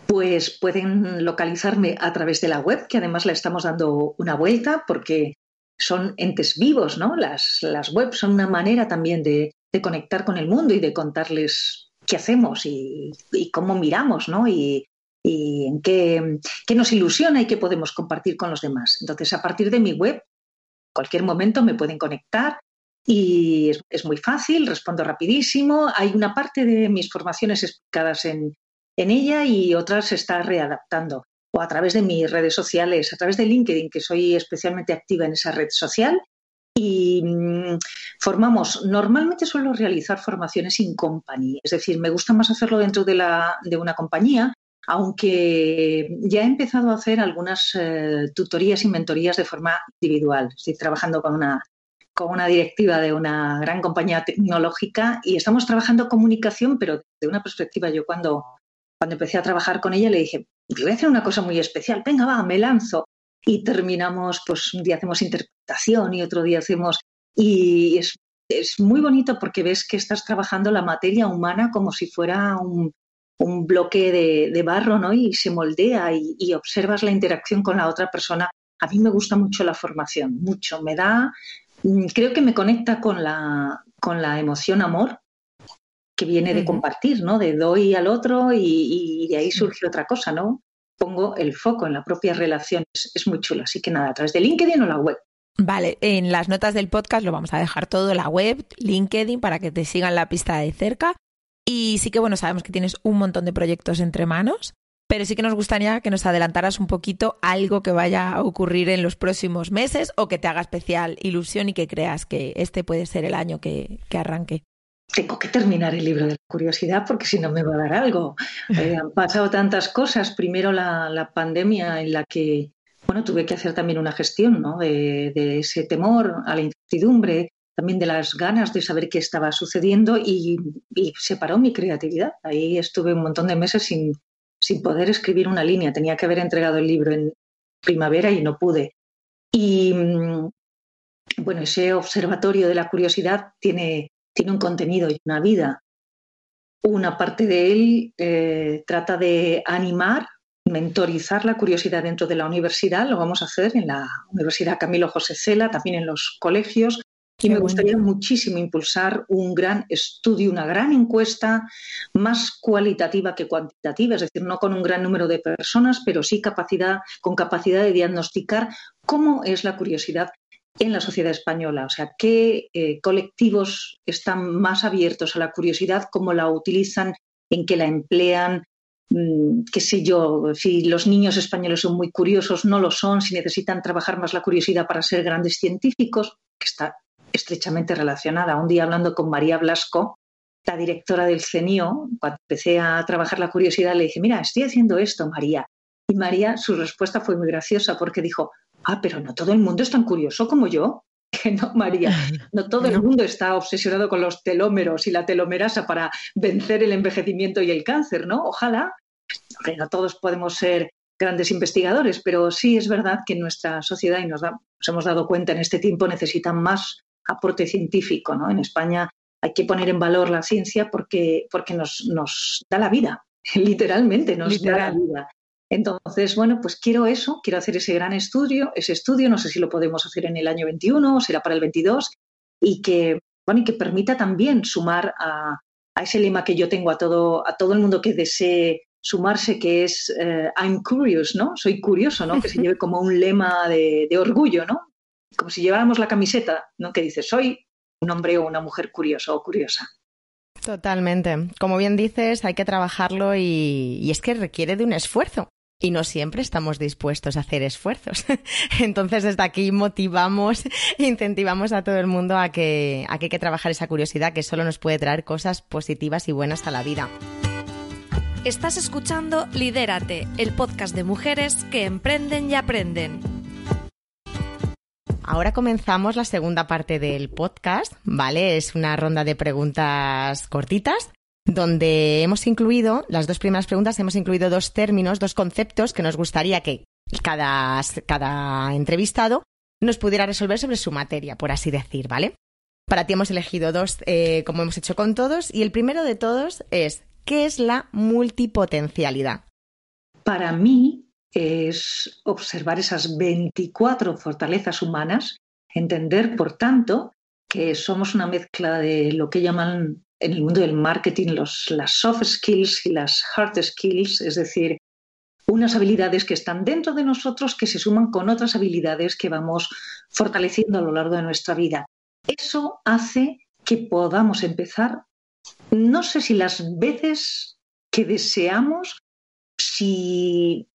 Pues pueden localizarme a través de la web, que además la estamos dando una vuelta porque son entes vivos, ¿no? Las, las webs son una manera también de, conectar con el mundo y de contarles qué hacemos y, cómo miramos, ¿no? Y, en qué, nos ilusiona y qué podemos compartir con los demás. Entonces, a partir de mi web, cualquier momento me pueden conectar y es, muy fácil, respondo rapidísimo. Hay una parte de mis formaciones explicadas en, en ella y otras se está readaptando. O a través de mis redes sociales, a través de LinkedIn, que soy especialmente activa en esa red social. Y mm, formamos, normalmente suelo realizar formaciones in company, es decir, me gusta más hacerlo dentro de, la, de una compañía, aunque ya he empezado a hacer algunas eh, tutorías y mentorías de forma individual. Estoy trabajando con una con una directiva de una gran compañía tecnológica y estamos trabajando comunicación, pero de una perspectiva. Yo cuando, cuando empecé a trabajar con ella le dije, voy a hacer una cosa muy especial, venga, va, me lanzo. Y terminamos, pues un día hacemos interpretación y otro día hacemos... Y es, es muy bonito porque ves que estás trabajando la materia humana como si fuera un, un bloque de, de, barro, ¿no? Y se moldea y, y observas la interacción con la otra persona. A mí me gusta mucho la formación, mucho. Me da, Mm, creo que me conecta con la, con la emoción amor que viene de compartir, ¿no? De doy al otro y, de ahí surge otra cosa, ¿no? Pongo el foco en la propia relación. Es, muy chulo. Así que nada, a través de LinkedIn o la web. Vale, en las notas del podcast lo vamos a dejar todo, la web, LinkedIn, para que te sigan la pista de cerca. Y sí que, bueno, sabemos que tienes un montón de proyectos entre manos pero sí que nos gustaría que nos adelantaras un poquito algo que vaya a ocurrir en los próximos meses o que te haga especial ilusión y que creas que este puede ser el año que, arranque. Tengo que terminar el libro de la curiosidad porque si no me va a dar algo. Eh, han pasado tantas cosas. Primero la, pandemia en la que bueno, tuve que hacer también una gestión ¿no? de, ese temor a la incertidumbre, también de las ganas de saber qué estaba sucediendo y, y se paró mi creatividad. Ahí estuve un montón de meses sin, sin poder escribir una línea. Tenía que haber entregado el libro en primavera y no pude. Y mm, bueno, ese observatorio de la curiosidad tiene, tiene un contenido y una vida. Una parte de él eh, trata de animar, mentorizar la curiosidad dentro de la universidad. Lo vamos a hacer en la Universidad Camilo José Cela, también en los colegios, y me gustaría muchísimo impulsar un gran estudio, una gran encuesta más cualitativa que cuantitativa, es decir, no con un gran número de personas, pero sí capacidad, con capacidad de diagnosticar cómo es la curiosidad en la sociedad española, o sea, qué eh, colectivos están más abiertos a la curiosidad, cómo la utilizan, en qué la emplean, mm, qué sé yo, si los niños españoles son muy curiosos, no lo son, si necesitan trabajar más la curiosidad para ser grandes científicos, que está estrechamente relacionada. Un día hablando con María Blasco, la directora del CENIO, cuando empecé a trabajar la curiosidad, le dije, mira, estoy haciendo esto, María. Y María, su respuesta fue muy graciosa porque dijo, ah, pero no todo el mundo es tan curioso como yo. Que no, María, no todo el mundo está obsesionado con los telómeros y la telomerasa para vencer el envejecimiento y el cáncer, ¿no? Ojalá. no todos podemos ser grandes investigadores, pero sí es verdad que nuestra sociedad, y nos, nos hemos dado cuenta en este tiempo, necesitan más aporte científico. ¿no? En España hay que poner en valor la ciencia porque, porque nos, nos da la vida, literalmente nos da la vida. Entonces, bueno, pues quiero eso, quiero hacer ese gran estudio, ese estudio, no sé si lo podemos hacer en el año 21 o será para el 22, y que, bueno, y que permita también sumar a, ese lema que yo tengo a todo, a todo el mundo que desee sumarse, que es eh, I'm curious, ¿no? Soy curioso, ¿no? Que se lleve como un lema de, orgullo, ¿no? Como si lleváramos la camiseta, ¿no? Que dice, soy un hombre o una mujer curioso o curiosa. Totalmente. Como bien dices, hay que trabajarlo y es que requiere de un esfuerzo y no siempre estamos dispuestos a hacer esfuerzos. Entonces, desde aquí motivamos, incentivamos a todo el mundo a que, a que hay que trabajar esa curiosidad que solo nos puede traer cosas positivas y buenas a la vida. Estás escuchando Lidérate, el podcast de mujeres que emprenden y aprenden. Ahora comenzamos la segunda parte del podcast, ¿vale? Es una ronda de preguntas cortitas donde hemos incluido, las dos primeras preguntas, hemos incluido dos términos, dos conceptos que nos gustaría que cada, cada entrevistado nos pudiera resolver sobre su materia, por así decir, ¿vale? Para ti hemos elegido dos, eh, como hemos hecho con todos, y el primero de todos es, ¿qué es la multipotencialidad? Para mí es observar esas 24 fortalezas humanas, entender, por tanto, que somos una mezcla de lo que llaman en el mundo del marketing los, las soft skills y las hard skills, es decir, unas habilidades que están dentro de nosotros que se suman con otras habilidades que vamos fortaleciendo a lo largo de nuestra vida. Eso hace que podamos empezar, no sé si las veces que deseamos, si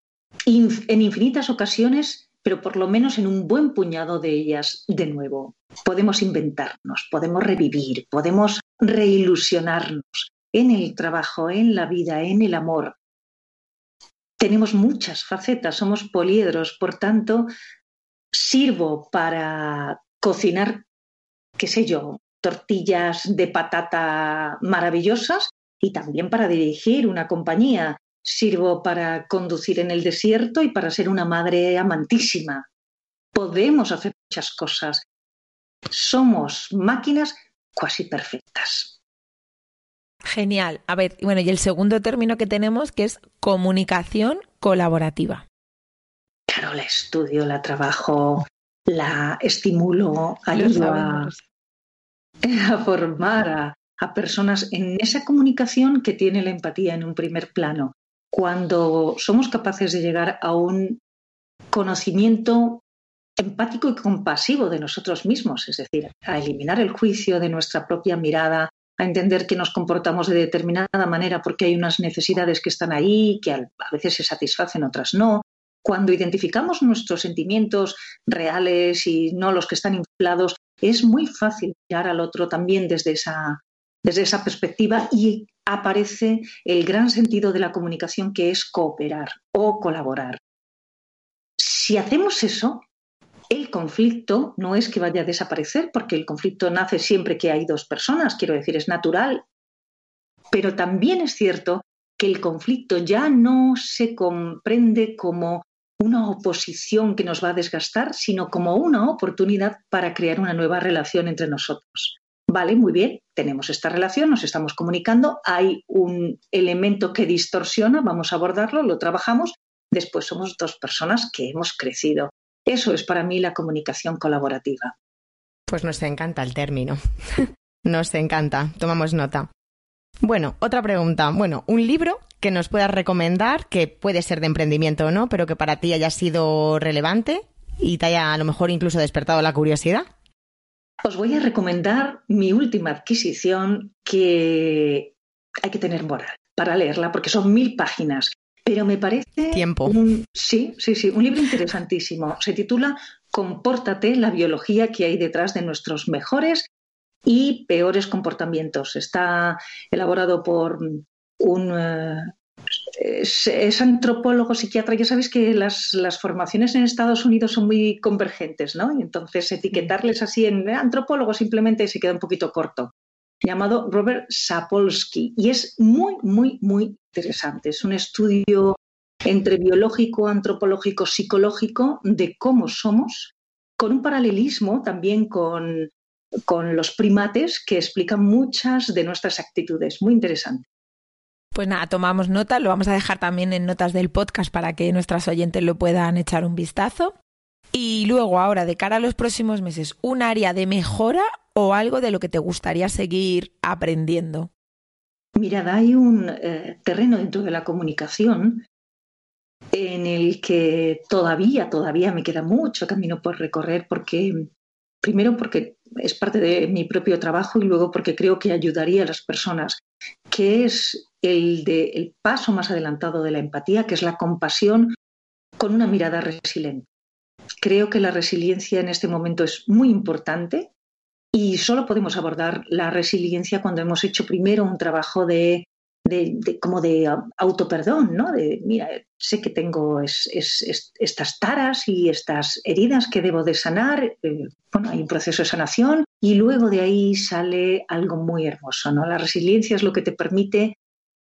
en infinitas ocasiones, pero por lo menos en un buen puñado de ellas de nuevo. Podemos inventarnos, podemos revivir, podemos reilusionarnos en el trabajo, en la vida, en el amor. Tenemos muchas facetas, somos poliedros, por tanto, sirvo para cocinar, qué sé yo, tortillas de patata maravillosas y también para dirigir una compañía. Sirvo para conducir en el desierto y para ser una madre amantísima. Podemos hacer muchas cosas. Somos máquinas casi perfectas. Genial. A ver, bueno, y el segundo término que tenemos que es comunicación colaborativa. Claro, la estudio, la trabajo, la estimulo, ayudo a, a, formar a, a personas en esa comunicación que tiene la empatía en un primer plano. Cuando somos capaces de llegar a un conocimiento empático y compasivo de nosotros mismos, es decir, a eliminar el juicio de nuestra propia mirada, a entender que nos comportamos de determinada manera porque hay unas necesidades que están ahí, que a veces se satisfacen, otras no. Cuando identificamos nuestros sentimientos reales y no los que están inflados, es muy fácil mirar al otro también desde esa, desde esa perspectiva y aparece el gran sentido de la comunicación que es cooperar o colaborar. Si hacemos eso, el conflicto no es que vaya a desaparecer, porque el conflicto nace siempre que hay dos personas, quiero decir, es natural. Pero también es cierto que el conflicto ya no se comprende como una oposición que nos va a desgastar, sino como una oportunidad para crear una nueva relación entre nosotros. Vale, muy bien, tenemos esta relación, nos estamos comunicando, hay un elemento que distorsiona, vamos a abordarlo, lo trabajamos, después somos dos personas que hemos crecido. Eso es para mí la comunicación colaborativa. Pues nos encanta el término. nos encanta. Tomamos nota. Bueno, otra pregunta. Bueno, un libro que nos puedas recomendar, que puede ser de emprendimiento o no, pero que para ti haya sido relevante y te haya a lo mejor incluso despertado la curiosidad. Os voy a recomendar mi última adquisición que hay que tener moral para leerla porque son mil páginas pero me parece. Tiempo. Un, sí, sí, sí, un libro interesantísimo. Se titula Compórtate, la biología que hay detrás de nuestros mejores y peores comportamientos. Está elaborado por un. Eh, es, antropólogo, psiquiatra. Ya sabéis que las, las, formaciones en Estados Unidos son muy convergentes, ¿no? Y entonces etiquetarles así en antropólogo simplemente se queda un poquito corto llamado Robert Sapolsky y es muy, muy, muy interesante. Es un estudio entre biológico, antropológico, psicológico de cómo somos, con un paralelismo también con con los primates que explican muchas de nuestras actitudes. Muy interesante. Pues nada, tomamos nota, lo vamos a dejar también en notas del podcast para que nuestras oyentes lo puedan echar un vistazo. Y luego, ahora, de cara a los próximos meses, ¿un área de mejora o algo de lo que te gustaría seguir aprendiendo? Mirad, hay un eh, terreno dentro de la comunicación en el que todavía, todavía me queda mucho camino por recorrer porque, primero porque es parte de mi propio trabajo y luego porque creo que ayudaría a las personas, que es el, de, el paso más adelantado de la empatía, que es la compasión con una mirada resiliente. Creo que la resiliencia en este momento es muy importante y solo podemos abordar la resiliencia cuando hemos hecho primero un trabajo de, de, como de autoperdón, ¿no? De, mira, sé que tengo estas taras y estas heridas que debo de sanar. Eh, bueno, hay un proceso de sanación y luego de ahí sale algo muy hermoso, ¿no? La resiliencia es lo que te permite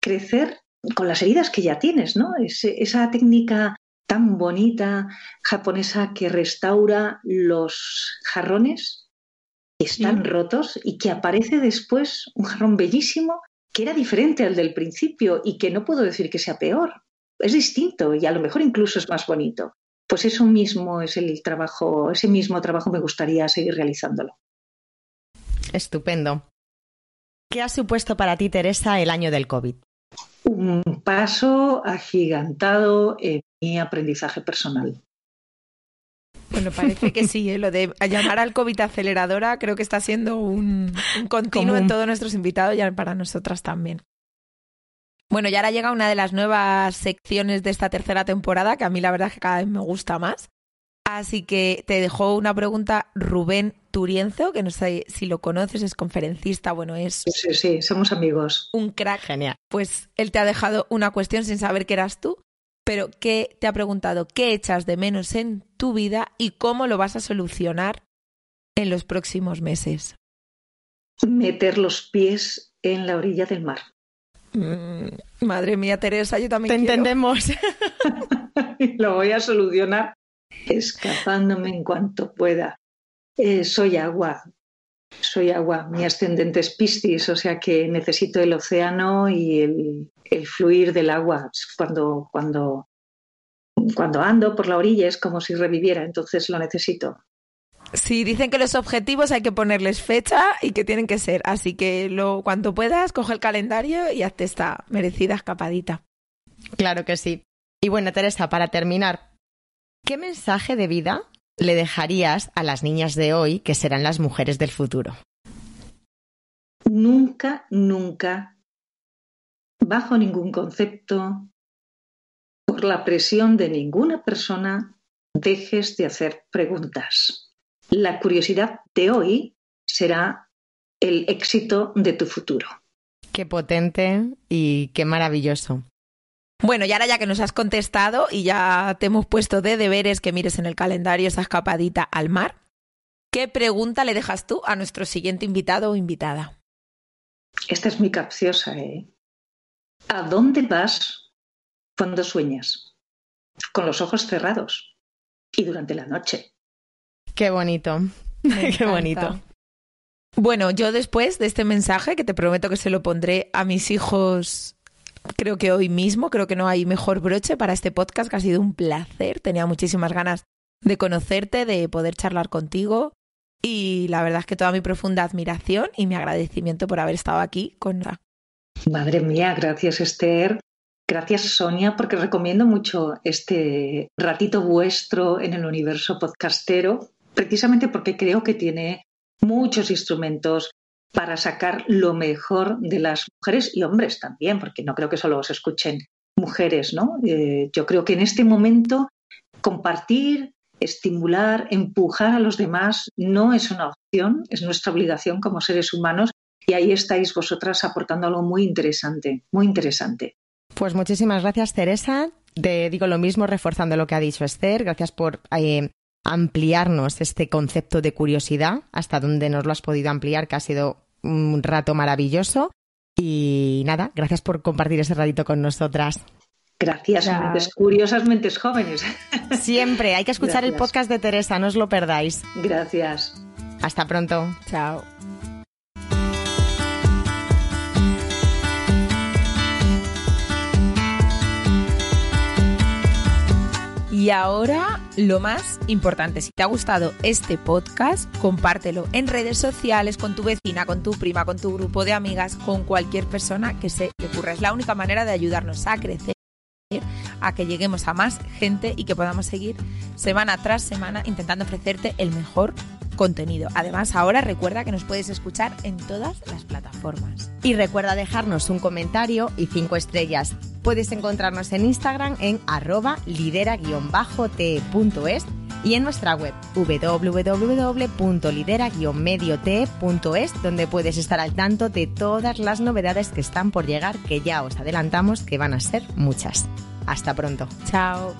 crecer con las heridas que ya tienes, ¿no? esa técnica tan bonita japonesa que restaura los jarrones que están rotos y que aparece después un jarrón bellísimo que era diferente al del principio y que no puedo decir que sea peor. Es distinto y a lo mejor incluso es más bonito. Pues eso mismo es el trabajo, ese mismo trabajo me gustaría seguir realizándolo. Estupendo. ¿Qué ha supuesto para ti, Teresa, el año del COVID? Un paso agigantado en mi aprendizaje personal. Bueno, parece que sí, ¿eh? lo de llamar al COVID aceleradora creo que está siendo un, continuo en todos nuestros invitados y para nosotras también. Bueno, y ahora llega una de las nuevas secciones de esta tercera temporada, que a mí la verdad es que cada vez me gusta más. Así que te dejo una pregunta Rubén Turienzo, que no sé si lo conoces, es conferencista, bueno, es... Sí, sí, somos amigos. Un crack. Genial. Pues él te ha dejado una cuestión sin saber que eras tú, pero ¿qué te ha preguntado? ¿Qué echas de menos en tu vida y cómo lo vas a solucionar en los próximos meses? Meter los pies en la orilla del mar. Mm, madre mía, Teresa, yo también. Te entendemos. lo voy a solucionar escapándome en cuanto pueda. Eh, soy agua, soy agua, mi ascendente es Piscis, o sea que necesito el océano y el, el fluir del agua. Cuando, cuando, cuando ando por la orilla es como si reviviera, entonces lo necesito. Sí, dicen que los objetivos hay que ponerles fecha y que tienen que ser. Así que lo, cuanto puedas, coge el calendario y hazte esta merecida escapadita. Claro que sí. Y bueno, Teresa, para terminar, ¿qué mensaje de vida le dejarías a las niñas de hoy que serán las mujeres del futuro? Nunca, nunca, bajo ningún concepto, por la presión de ninguna persona, dejes de hacer preguntas. La curiosidad de hoy será el éxito de tu futuro. Qué potente y qué maravilloso. Bueno, y ahora ya que nos has contestado y ya te hemos puesto de deberes que mires en el calendario esa escapadita al mar, ¿qué pregunta le dejas tú a nuestro siguiente invitado o invitada? Esta es muy capciosa, ¿eh? ¿A dónde vas cuando sueñas? Con los ojos cerrados y durante la noche. Qué bonito, qué bonito. Bueno, yo después de este mensaje, que te prometo que se lo pondré a mis hijos creo que hoy mismo, creo que no hay mejor broche para este podcast, que ha sido un placer. Tenía muchísimas ganas de conocerte, de poder charlar contigo. Y la verdad es que toda mi profunda admiración y mi agradecimiento por haber estado aquí con Madre mía, gracias Esther. Gracias Sonia, porque recomiendo mucho este ratito vuestro en el universo podcastero, precisamente porque creo que tiene muchos instrumentos para sacar lo mejor de las mujeres y hombres también, porque no creo que solo os escuchen mujeres, ¿no? Eh, yo creo que en este momento compartir, estimular, empujar a los demás no es una opción, es nuestra obligación como seres humanos y ahí estáis vosotras aportando algo muy interesante, muy interesante. Pues muchísimas gracias, Teresa. Te digo lo mismo, reforzando lo que ha dicho Esther. Gracias por eh, ampliarnos este concepto de curiosidad, hasta donde nos lo has podido ampliar, que ha sido un rato maravilloso. Y nada, gracias por compartir ese ratito con nosotras. Gracias, mentes curiosas, mentes jóvenes. Siempre, hay que escuchar el podcast de Teresa, no os lo perdáis. Gracias. Hasta pronto. Chao. Y ahora lo más importante, si te ha gustado este podcast, compártelo en redes sociales con tu vecina, con tu prima, con tu grupo de amigas, con cualquier persona que se le ocurra. Es la única manera de ayudarnos a crecer, a que lleguemos a más gente y que podamos seguir semana tras semana intentando ofrecerte el mejor contenido. Además, ahora recuerda que nos puedes escuchar en todas las plataformas. Y recuerda dejarnos un comentario y cinco estrellas. Puedes encontrarnos en Instagram en arroba lidera-te.es y en nuestra web www.lidera-mediote.es donde puedes estar al tanto de todas las novedades que están por llegar que ya os adelantamos que van a ser muchas. Hasta pronto. Chao.